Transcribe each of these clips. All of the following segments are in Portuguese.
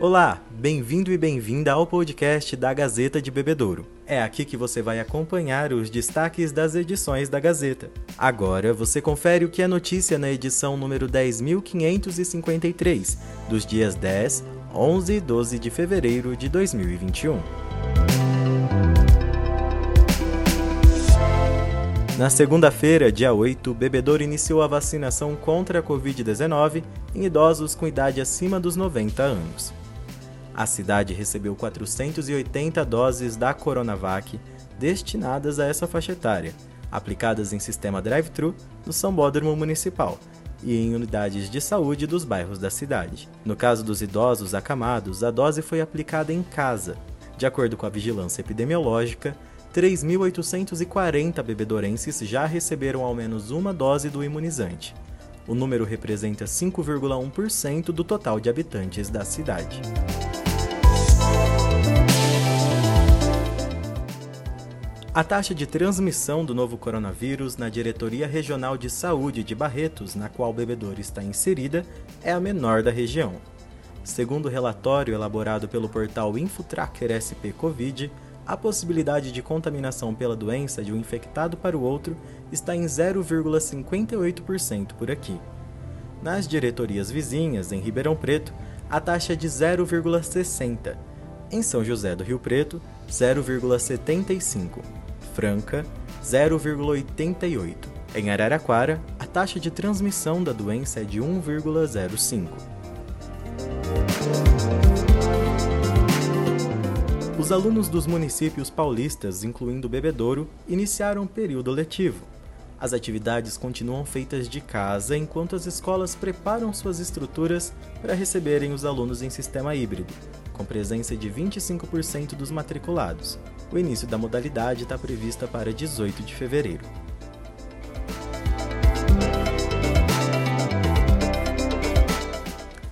Olá, bem-vindo e bem-vinda ao podcast da Gazeta de Bebedouro. É aqui que você vai acompanhar os destaques das edições da Gazeta. Agora você confere o que é notícia na edição número 10.553, dos dias 10, 11 e 12 de fevereiro de 2021. Na segunda-feira, dia 8, o Bebedouro iniciou a vacinação contra a Covid-19 em idosos com idade acima dos 90 anos. A cidade recebeu 480 doses da Coronavac destinadas a essa faixa etária, aplicadas em sistema drive-thru no Sambódromo Municipal e em unidades de saúde dos bairros da cidade. No caso dos idosos acamados, a dose foi aplicada em casa. De acordo com a vigilância epidemiológica, 3.840 bebedorenses já receberam ao menos uma dose do imunizante. O número representa 5,1% do total de habitantes da cidade. A taxa de transmissão do novo coronavírus na Diretoria Regional de Saúde de Barretos, na qual o bebedouro está inserida, é a menor da região. Segundo o relatório elaborado pelo portal InfoTracker SP Covid, a possibilidade de contaminação pela doença de um infectado para o outro está em 0,58% por aqui. Nas diretorias vizinhas, em Ribeirão Preto, a taxa é de 0,60%. Em São José do Rio Preto, 0,75%. Franca, 0,88. Em Araraquara, a taxa de transmissão da doença é de 1,05. Os alunos dos municípios paulistas, incluindo Bebedouro, iniciaram o período letivo. As atividades continuam feitas de casa enquanto as escolas preparam suas estruturas para receberem os alunos em sistema híbrido, com presença de 25% dos matriculados. O início da modalidade está prevista para 18 de fevereiro.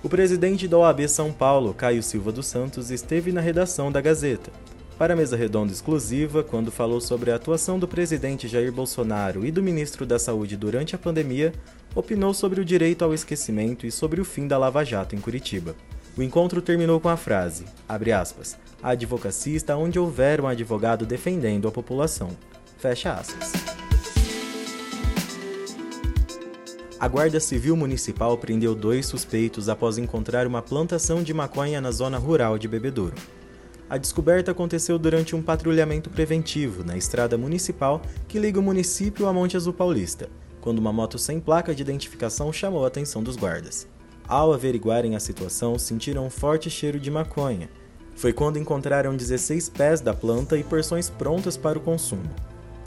O presidente da OAB São Paulo, Caio Silva dos Santos, esteve na redação da Gazeta. Para a mesa redonda exclusiva, quando falou sobre a atuação do presidente Jair Bolsonaro e do ministro da Saúde durante a pandemia, opinou sobre o direito ao esquecimento e sobre o fim da Lava Jato em Curitiba. O encontro terminou com a frase, aspas, a advocacia está onde houver um advogado defendendo a população. Fecha aspas. A Guarda Civil Municipal prendeu dois suspeitos após encontrar uma plantação de maconha na zona rural de Bebedouro. A descoberta aconteceu durante um patrulhamento preventivo na estrada municipal que liga o município a Monte Azul Paulista, quando uma moto sem placa de identificação chamou a atenção dos guardas. Ao averiguarem a situação, sentiram um forte cheiro de maconha. Foi quando encontraram 16 pés da planta e porções prontas para o consumo.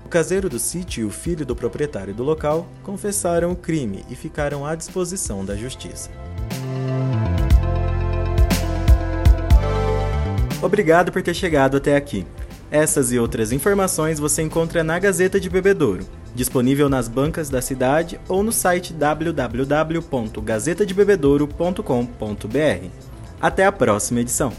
O caseiro do sítio e o filho do proprietário do local confessaram o crime e ficaram à disposição da justiça. Obrigado por ter chegado até aqui. Essas e outras informações você encontra na Gazeta de Bebedouro disponível nas bancas da cidade ou no site www.gazetadebebedouro.com.br. Até a próxima edição!